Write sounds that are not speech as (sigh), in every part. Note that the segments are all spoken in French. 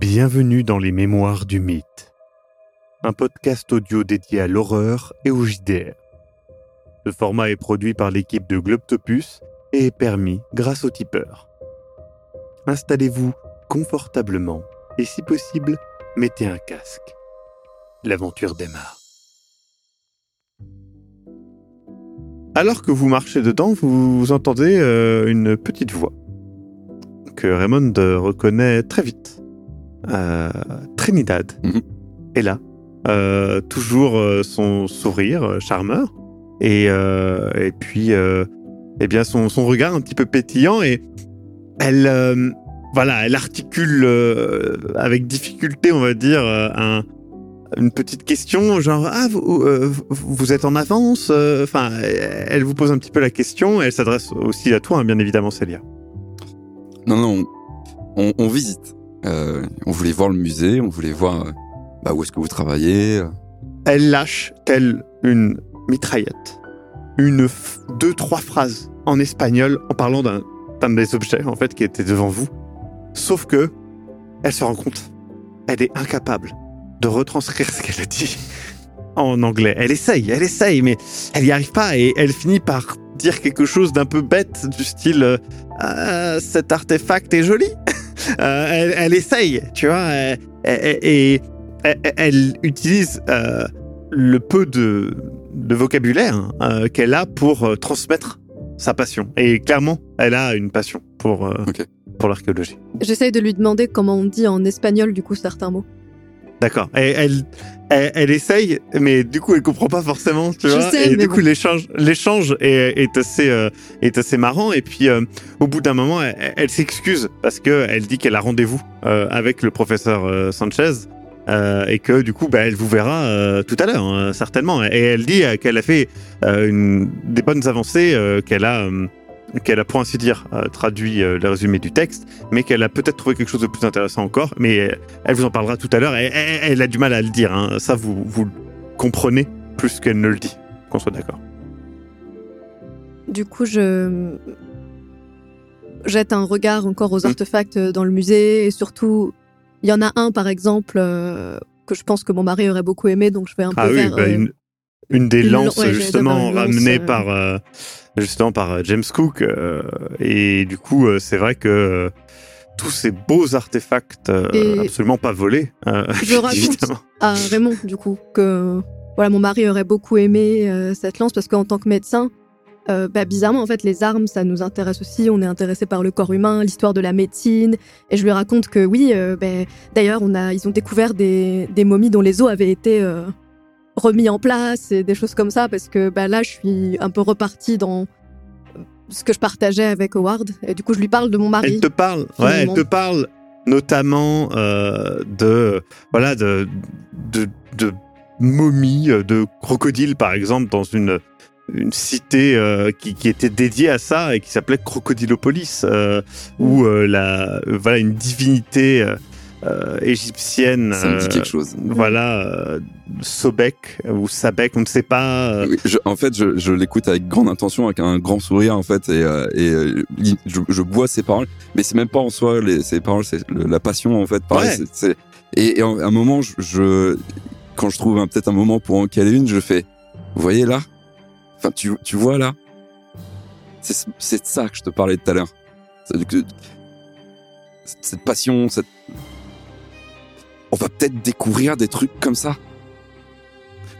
Bienvenue dans les Mémoires du Mythe, un podcast audio dédié à l'horreur et au JDR. Ce format est produit par l'équipe de Globtopus et est permis grâce au tipeur. Installez-vous confortablement et si possible, mettez un casque. L'aventure démarre. Alors que vous marchez dedans, vous entendez euh, une petite voix que Raymond reconnaît très vite. Euh, Trinidad Mhm. est là, euh, toujours euh, son sourire charmeur et, et puis eh bien son, son regard un petit peu pétillant et elle voilà elle articule euh, avec difficulté on va dire euh, un, une petite question genre ah vous, euh, vous êtes en avance? Enfin elle vous pose un petit peu la question elle s'adresse aussi à toi hein, bien évidemment Célia Non, non, on, on- on visite. Euh, on voulait voir le musée, on voulait voir euh, bah, où est-ce que vous travaillez. euh. elle lâche telle une mitraillette une deux trois phrases en espagnol en parlant d'un des objets en fait qui était devant vous sauf que elle se rend compte elle est incapable de retranscrire ce qu'elle a dit en anglais elle essaye elle essaye mais elle n'y arrive pas et elle finit par dire quelque chose d'un peu bête du style euh, Ah, cet artefact est joli elle, elle essaye tu vois et elle, elle utilise euh, le peu de, de vocabulaire euh, qu'elle a pour euh, transmettre sa passion. Et clairement, elle a une passion pour, euh, pour l'archéologie. J'essaye de lui demander comment on dit en espagnol, du coup, certains mots. D'accord. Elle, elle, elle essaye, mais du coup, elle comprend pas forcément, tu Je vois. sais, et du bon. coup, l'échange, l'échange est, est assez, euh, est assez marrant. Et puis, euh, au bout d'un moment, elle, elle s'excuse parce que elle dit qu'elle a rendez-vous euh, avec le professeur euh, Sanchez. euh, et que du coup, bah, elle vous verra euh, tout à l'heure, hein, certainement. Et elle dit qu'elle a fait euh, une, des bonnes avancées, euh, qu'elle a, euh, qu'elle a pour ainsi dire euh, traduit euh, le résumé du texte, mais qu'elle a peut-être trouvé quelque chose de plus intéressant encore. Mais euh, elle vous en parlera tout à l'heure. Elle, elle- a du mal à le dire. hein. Ça, vous, vous comprenez plus qu'elle ne le dit. Qu'on soit d'accord. Du coup, je jette un regard encore aux Mm. artefacts dans le musée et surtout, il y en a un par exemple euh, que je pense que mon mari aurait beaucoup aimé, donc je vais un peu Ah oui, vers. bah, euh, une, une des une lances ouais, justement dire une lance, ramenée euh. par justement par euh, James Cook. euh, et du coup, euh, c'est vrai que tous ces beaux artefacts absolument pas volés, Je (laughs) raconte à Raymond, du coup, que voilà, mon mari aurait beaucoup aimé cette lance parce qu'en tant que médecin, euh, bah, bizarrement, en fait, les armes, ça nous intéresse aussi. On est intéressé par le corps humain, l'histoire de la médecine. Et je lui raconte que oui, euh, ben, d'ailleurs, on a, ils ont découvert des, des momies dont les os avaient été euh, remis en place et des choses comme ça parce que bah, là, je suis un peu repartie dans ce que je partageais avec Howard. Et du coup, je lui parle de mon mari. Elle te parle, ouais, elle te parle notamment euh, de voilà de de, de momies, euh, de crocodiles par exemple dans une une cité euh, qui, qui était dédiée à ça et qui s'appelait Crocodilopolis, euh, où euh, la voilà une divinité euh, égyptienne. Ça me dit euh, quelque chose. Voilà, euh, Sobek ou Sabek, on ne sait pas. euh, Oui, je- en fait, je, je l'écoute avec grande intention, avec un grand sourire, en fait, et, euh, et je, je bois ses paroles, mais c'est même pas en soi les, ses paroles, c'est le- la passion, en fait. Pareil, Ouais. c'est- c'est- et, et à un moment, je, je- quand je trouve peut-être un moment pour en caler une, je fais, vous voyez là? Enfin, tu, tu vois là? C'est de ça que je te parlais tout à l'heure. Cette passion, cette... On va peut-être découvrir des trucs comme ça.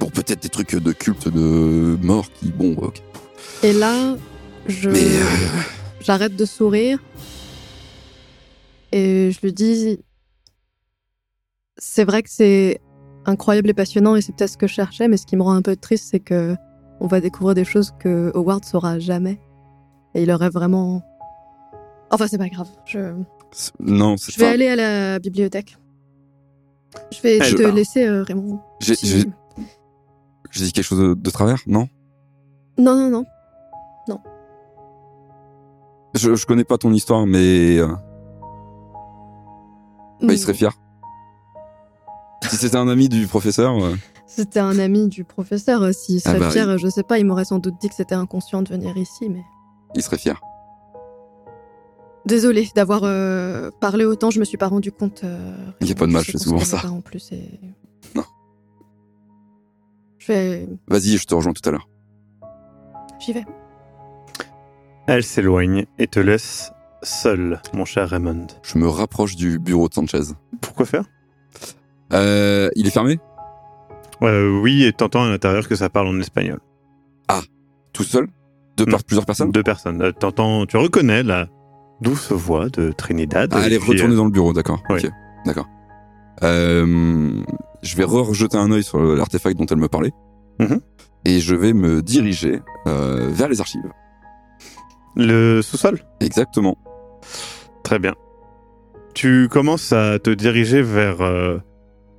Bon, peut-être des trucs de culte de mort qui, bon, ok. Et là, je. Mais euh, J'arrête de sourire et je lui dis c'est vrai que c'est incroyable et passionnant et c'est peut-être ce que je cherchais, mais ce qui me rend un peu triste, c'est que on va découvrir des choses que Howard saura jamais. Et il aurait vraiment. Enfin, c'est pas grave. Je, non, c'est je vais aller à la bibliothèque. Je vais te laisser, euh, Raymond. J'ai Si- dit quelque chose de, de travers, non? Non, non, non. je, je connais pas ton histoire, mais euh, bah, il serait fier. Si c'était un ami du professeur, euh, C'était un ami du professeur. S'il Ah serait bah, fier, je sais pas, il m'aurait sans doute dit que c'était inconscient de venir ici, mais. il serait fier. Désolée d'avoir euh, parlé autant, je me suis pas rendu compte. euh, Il y a pas de mal, se souvent ça. En plus, et... Non. Je vais, Vas-y, je te rejoins tout à l'heure. j'y vais. Elle s'éloigne et te laisse seul, mon cher Raymond. Je me rapproche du bureau de Sanchez. Pourquoi faire? Euh, il est fermé? Euh, Oui, et t'entends à l'intérieur que ça parle en espagnol. Tout seul? Deux par- Plusieurs personnes? Deux personnes. Euh, T'entends, tu reconnais la douce voix de Trinidad. Ah, elle est retournée euh, dans le bureau, d'accord. oui. Ok, d'accord. Euh, je vais re-rejeter un œil sur l'artefact dont elle me parlait. Mhm. Et je vais me diriger euh, vers les archives. le sous-sol? Exactement. Très bien. Tu commences à te diriger vers euh,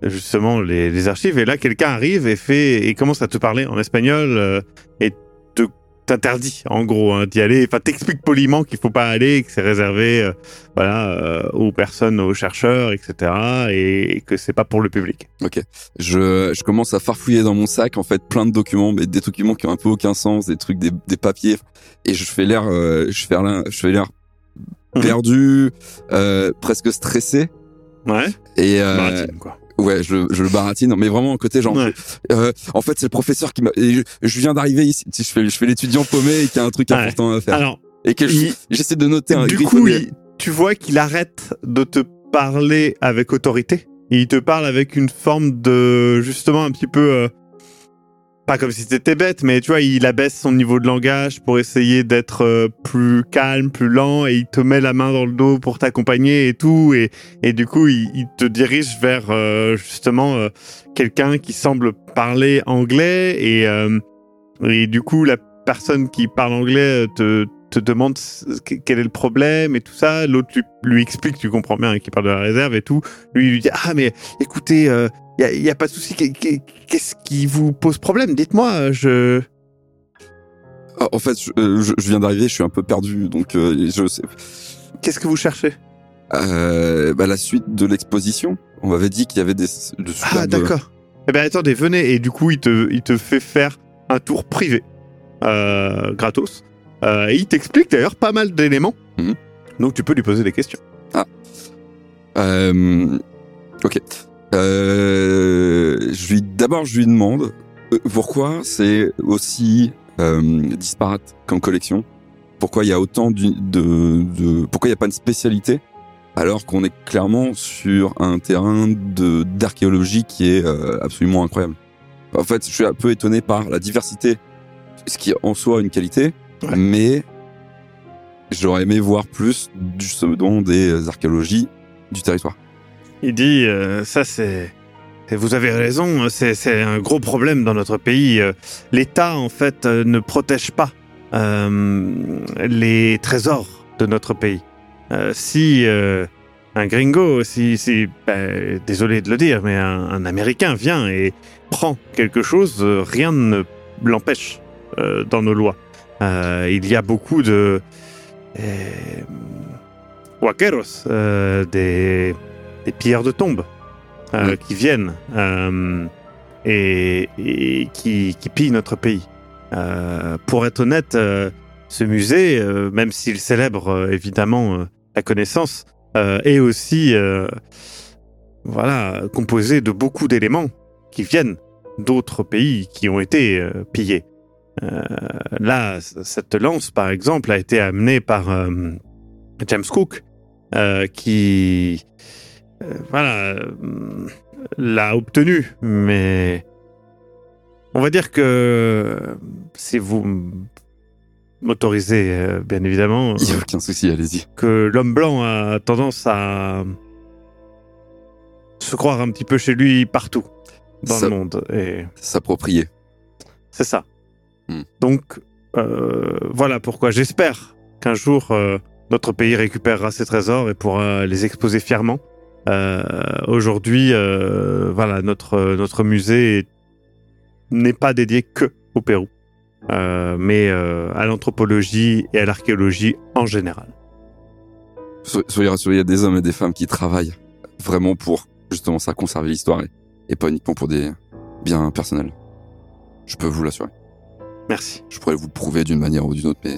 justement les, les archives et là quelqu'un arrive et fait et commence à te parler en espagnol et te t'interdit en gros hein, d'y aller. Enfin t'expliques poliment qu'il faut pas aller, que c'est réservé euh, voilà euh, aux personnes, aux chercheurs, etc. Et, et que c'est pas pour le public. Je, je commence à farfouiller dans mon sac, en fait, plein de documents, mais des documents qui ont un peu aucun sens, des trucs, des, des papiers. Et je fais l'air, euh, je fais l'air, je fais l'air perdu, euh, presque stressé. Ouais. Et euh, quoi. Ouais, je, je le baratine, mais vraiment côté, genre, Ouais. Euh, en fait, c'est le professeur qui m'a. Je, je viens d'arriver ici. Je fais, je fais l'étudiant paumé et qui a un truc Ouais. important à faire. Alors et que j'essaie de noter un du coup, il- tu vois qu'il arrête de te parler avec autorité? Il te parle avec une forme de, justement, un petit peu, euh, pas comme si c'était bête, mais tu vois, il abaisse son niveau de langage pour essayer d'être euh, plus calme, plus lent, et il te met la main dans le dos pour t'accompagner et tout, et, et du coup, il, te dirige vers, euh, justement, euh, quelqu'un qui semble parler anglais, et, et du coup, la personne qui parle anglais te, te demande quel est le problème et tout ça. L'autre lui, lui explique, tu comprends bien, hein, qu'il parle de la réserve et tout. Lui, il lui dit Ah, mais écoutez, il n'y a, pas de souci. Qu'est- qu'est- Qu'est-ce qui vous pose problème? Dites-moi, euh, je. Ah, en fait, je, euh, je- je viens d'arriver, je suis un peu perdu, donc euh, je sais. Qu'est-ce que vous cherchez? Euh, bah, la suite de l'exposition. On m'avait dit qu'il y avait des. De Ah, d'accord. Eh bien, attendez, venez. Et du coup, il te, il te fait faire un tour privé, euh, gratos. Euh, et il t'explique d'ailleurs pas mal d'éléments. Mhm. Donc, tu peux lui poser des questions. Euh, ok. Euh, je lui d'abord je lui demande euh, pourquoi c'est aussi euh, disparate comme collection? Pourquoi il y a autant du- de, de pourquoi il n'y a pas une spécialité? Alors qu'on est clairement sur un terrain de d'archéologie qui est euh, absolument incroyable. En fait, je suis un peu étonné par la diversité, ce qui est en soi une qualité, Ouais. mais j'aurais aimé voir plus du dont des archéologies du territoire. Il dit, euh, ça c'est... Vous avez raison, c'est un gros problème dans notre pays. Euh, L'État, en fait, euh, ne protège pas euh, les trésors de notre pays. Euh, si euh, un gringo, si, si ben, désolé de le dire, mais un, un Américain vient et prend quelque chose, rien ne l'empêche dans nos lois. Euh, il y a beaucoup de... Euh, Huaqueros, euh, des, des pilleurs de tombes qui viennent et, et qui, qui pillent notre pays. Pour être honnête, ce musée, euh, même s'il célèbre euh, évidemment euh, la connaissance, est aussi voilà, composé de beaucoup d'éléments qui viennent d'autres pays qui ont été pillés. Euh, là, cette lance, par exemple, a été amenée par euh, James Cook, euh, qui voilà l'a obtenue, mais on va dire que si vous m'autorisez, bien évidemment, Il n'y a aucun souci, allez-y. que l'homme blanc a tendance à se croire un petit peu chez lui partout dans le monde. Et S'approprier. c'est ça. Hmm. Donc, euh, voilà pourquoi j'espère qu'un jour, euh, notre pays récupérera ses trésors et pourra les exposer fièrement. Euh, Aujourd'hui, voilà, notre, notre musée est- n'est pas dédié que au Pérou, mais à l'anthropologie et à l'archéologie en général. So- Soyez rassurés, il y a des hommes et des femmes qui travaillent vraiment pour justement ça, conserver l'histoire et, et pas uniquement pour des biens personnels. Je peux vous l'assurer. Merci. Je pourrais vous le prouver d'une manière ou d'une autre, mais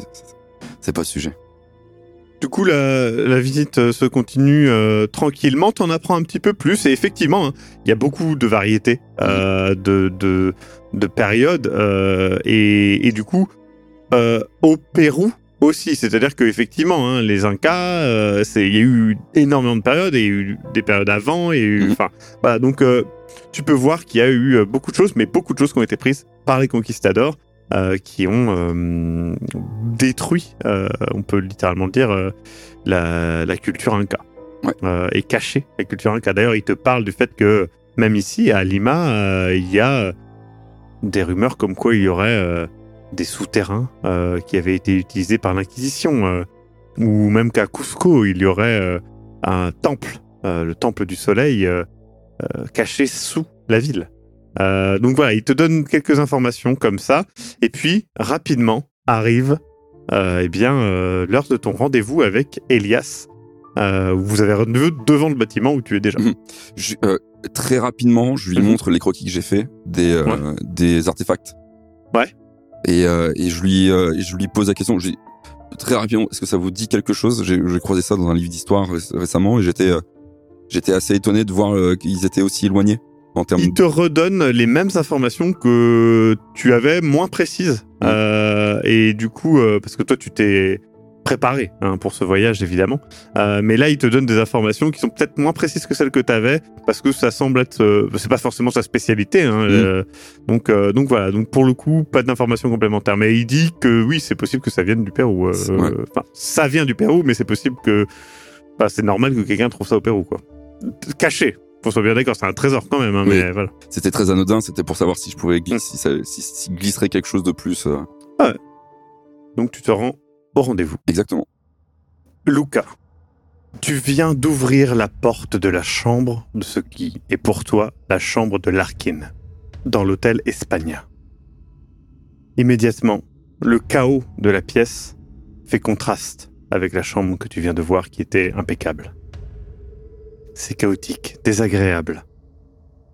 c'est- pas le sujet. Du coup, la, la visite euh, se continue euh, tranquillement. T'en apprends un petit peu plus. Et effectivement, hein, il y a beaucoup de variétés euh, de, de, de périodes. euh, et, et du coup, au Pérou aussi. C'est-à-dire qu'effectivement, hein, les Incas, il y a eu énormément de périodes. Il y a eu des périodes avant. Et Mhm. enfin, voilà. Donc, tu peux voir qu'il y a eu beaucoup de choses, mais beaucoup de choses qui ont été prises par les conquistadors. Euh, qui ont euh, détruit, euh, on peut littéralement le dire, la, la culture inca. Ouais. Et caché la culture inca. D'ailleurs, il te parle du fait que même ici, à Lima, il y a des rumeurs comme quoi il y aurait des souterrains qui avaient été utilisés par l'Inquisition. ou même qu'à Cusco, il y aurait un temple, le temple du soleil, caché sous la ville. Euh, donc voilà, il te donne quelques informations comme ça. Et puis, rapidement, arrive euh, eh bien euh, l'heure de ton rendez-vous avec Elias. Où vous avez rendez-vous devant le bâtiment où tu es déjà. Mhm. Je- très rapidement, je lui Mhm. montre les croquis que j'ai fait des Ouais. des artefacts. Ouais. Et, et je lui et je lui pose la question. j'ai- Très rapidement, est-ce que ça vous dit quelque chose? J'ai j'ai croisé ça dans un livre d'histoire ré- récemment et j'étais j'étais assez étonné de voir qu'ils étaient aussi éloignés en termes. Il te redonne les mêmes informations que tu avais, moins précises. Mhm. Euh, et du coup, euh, parce que toi, tu t'es préparé hein, pour ce voyage, évidemment. Euh, mais là, il te donne des informations qui sont peut-être moins précises que celles que tu avais, parce que ça semble être... euh, c'est pas forcément sa spécialité. Hein, euh, donc, donc voilà, donc pour le coup, pas d'informations complémentaires. Mais il dit que oui, c'est possible que ça vienne du Pérou. Ouais. Enfin, ça vient du Pérou, mais c'est possible que... Enfin, c'est normal que quelqu'un trouve ça au Pérou, quoi. Caché. Faut soit bien d'accord, c'est un trésor quand même, hein, Oui. mais voilà. C'était très anodin. C'était pour savoir si je pouvais glisser, si, ça, si, si glisserait quelque chose de plus. euh, Donc tu te rends au rendez-vous. Exactement. Luca, tu viens d'ouvrir la porte de la chambre de ce qui est pour toi la chambre de Larkin, dans l'hôtel Espagna. Immédiatement, le chaos de la pièce fait contraste avec la chambre que tu viens de voir qui était impeccable. C'est chaotique, désagréable.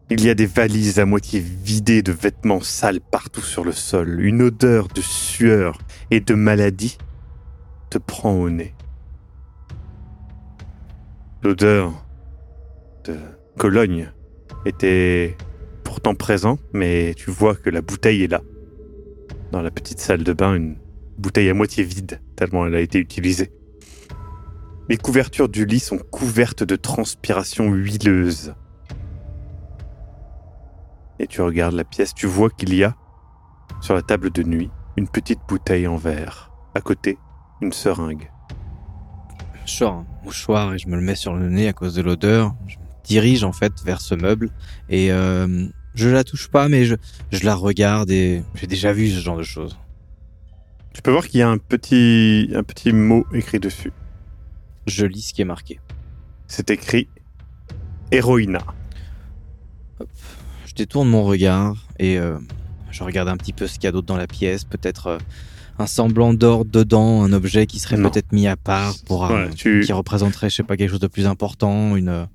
Il y a des valises à moitié vidées de vêtements sales partout sur le sol, une odeur de sueur et de maladie te prend au nez. L'odeur de Cologne était pourtant présent, mais tu vois que la bouteille est là. Dans la petite salle de bain, une bouteille à moitié vide, tellement elle a été utilisée. Les couvertures du lit sont couvertes de transpiration huileuse. Et tu regardes la pièce, tu vois qu'il y a, sur la table de nuit, une petite bouteille en verre. À côté, une seringue. Je sors un mouchoir et je me le mets sur le nez à cause de l'odeur. Je me dirige en fait vers ce meuble et euh, je la touche pas, mais je, je la regarde et j'ai déjà vu ce genre de choses. Tu peux voir qu'il y a un petit, un petit mot écrit dessus. Je lis ce qui est marqué. C'est écrit Héroïna. Je détourne mon regard et euh, je regarde un petit peu ce qu'il y a d'autre dans la pièce. Peut-être euh, un semblant d'ordre dedans, un objet qui serait peut-être mis à part pour tu- qui représenterait, je sais pas, quelque chose de plus important. Une euh,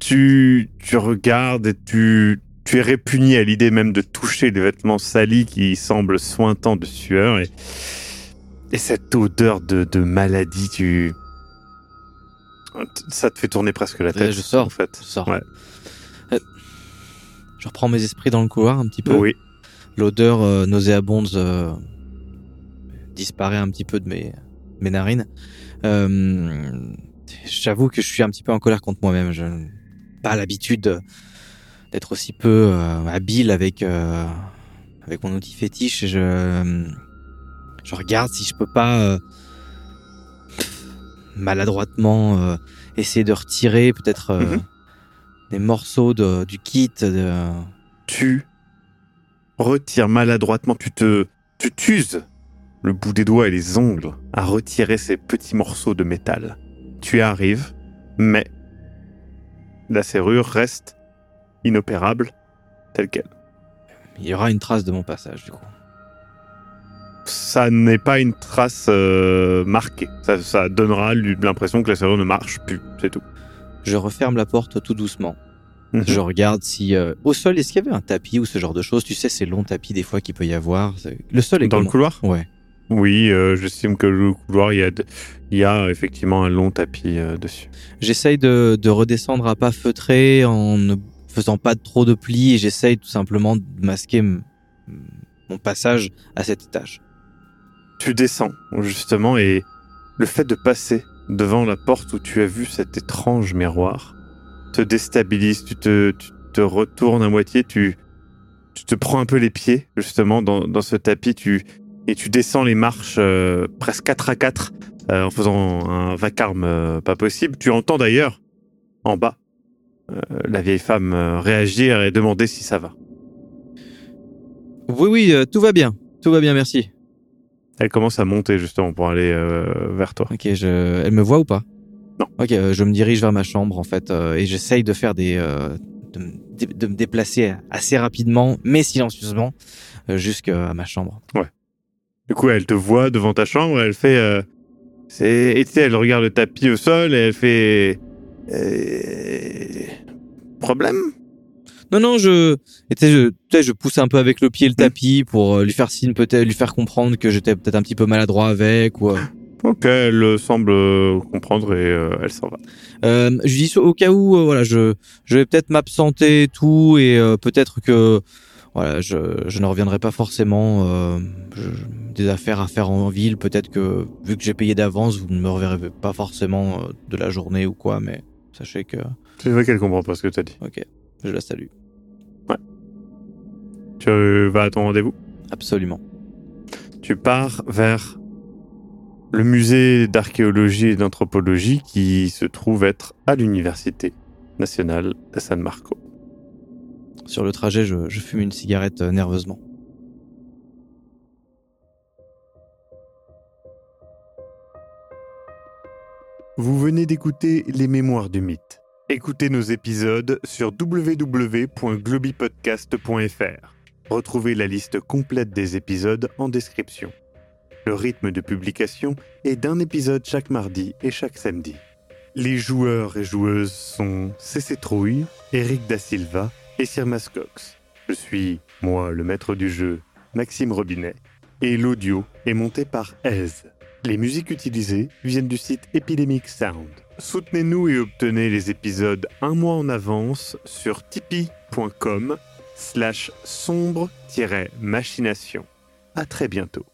Tu, tu regardes et tu, tu es répugné à l'idée même de toucher des vêtements salis qui semblent sointants de sueur et, et cette odeur de, de maladie, tu, ça te fait tourner presque la tête. je sors, en fait. je sors. Ouais. Euh, je reprends mes esprits dans le couloir un petit peu. Oui. L'odeur euh, nauséabonde euh, disparaît un petit peu de mes, mes narines. Euh, J'avoue que je suis un petit peu en colère contre moi-même. Je n'ai pas l'habitude d'être aussi peu habile avec, avec mon outil fétiche. Je, je regarde si je peux pas maladroitement euh, essayer de retirer peut-être euh, Mhm. des morceaux de, du kit. De... tu retires maladroitement, tu te, tu t'uses le bout des doigts et les ongles à retirer ces petits morceaux de métal. Tu y arrives, mais la serrure reste inopérable telle qu'elle. Il y aura une trace de mon passage du coup. Ça n'est pas une trace euh, marquée. Ça, ça donnera l'impression que la serrure ne marche plus, c'est tout. Je referme la porte tout doucement. Mhm. Je regarde si euh, au sol est-ce qu'il y avait un tapis ou ce genre de choses? Tu sais ces longs tapis des fois qu'il peut y avoir. Le sol est Dans le couloir? Ouais. Oui, euh, j'estime que le couloir, il y a, de- il y a effectivement un long tapis euh, dessus. J'essaye de, de redescendre à pas feutré en ne faisant pas trop de plis et j'essaye tout simplement de masquer mon passage à cet étage. Tu descends, justement, et le fait de passer devant la porte où tu as vu cet étrange miroir te déstabilise. Tu te, retournes à moitié, tu, te prends un peu les pieds, justement, dans, ce tapis, et tu descends les marches euh, presque 4 à 4 euh, en faisant un vacarme euh, pas possible. Tu entends d'ailleurs, en bas, la vieille femme réagir et demander si ça va. Oui, oui, tout va bien. Tout va bien, merci. Elle commence à monter, justement, pour aller euh, vers toi. Ok, je... elle me voit ou pas? Non. Ok, euh, je me dirige vers ma chambre en fait euh, et j'essaye de faire des, de, me dé- de me déplacer assez rapidement mais silencieusement jusqu'à ma chambre. Du coup, elle te voit devant ta chambre, elle fait. c'est, et tu sais, elle regarde le tapis au sol et elle fait. problème? Non, non, je, et tu sais, je, tu sais, je pousse un peu avec le pied le tapis pour euh, lui faire signe peut-être, lui faire comprendre que j'étais peut-être un petit peu maladroit avec ou. euh, Ok, elle euh, semble comprendre et euh, elle s'en va. Euh, je dis au cas où, euh, voilà, je, je vais peut-être m'absenter et tout, et euh, peut-être que, voilà, je, je ne reviendrai pas forcément. Euh, je- des affaires à faire en ville, peut-être que vu que j'ai payé d'avance, vous ne me reverrez pas forcément de la journée ou quoi, mais sachez que, Tu vois qu'elle comprend pas ce que tu as dit. ok, je la salue, Tu euh, vas à ton rendez-vous? Absolument. Tu pars vers le musée d'archéologie et d'anthropologie qui se trouve être à l'Université nationale de San Marco. Sur le trajet, je, je fume une cigarette euh, nerveusement. Vous venez d'écouter Les Mémoires du Mythe. Écoutez nos épisodes sur www.globipodcast.fr. Retrouvez la liste complète des épisodes en description. Le rythme de publication est d'un épisode chaque mardi et chaque samedi. Les joueurs et joueuses sont CC Trouille, Eric Da Silva et Sirmas Cox. Je suis, moi, le maître du jeu, Maxime Robinet, et l'audio est monté par Aise. Les musiques utilisées viennent du site Epidemic Sound. Soutenez-nous et obtenez les épisodes un mois en avance sur tipeee.com slash sombre-machination. À très bientôt.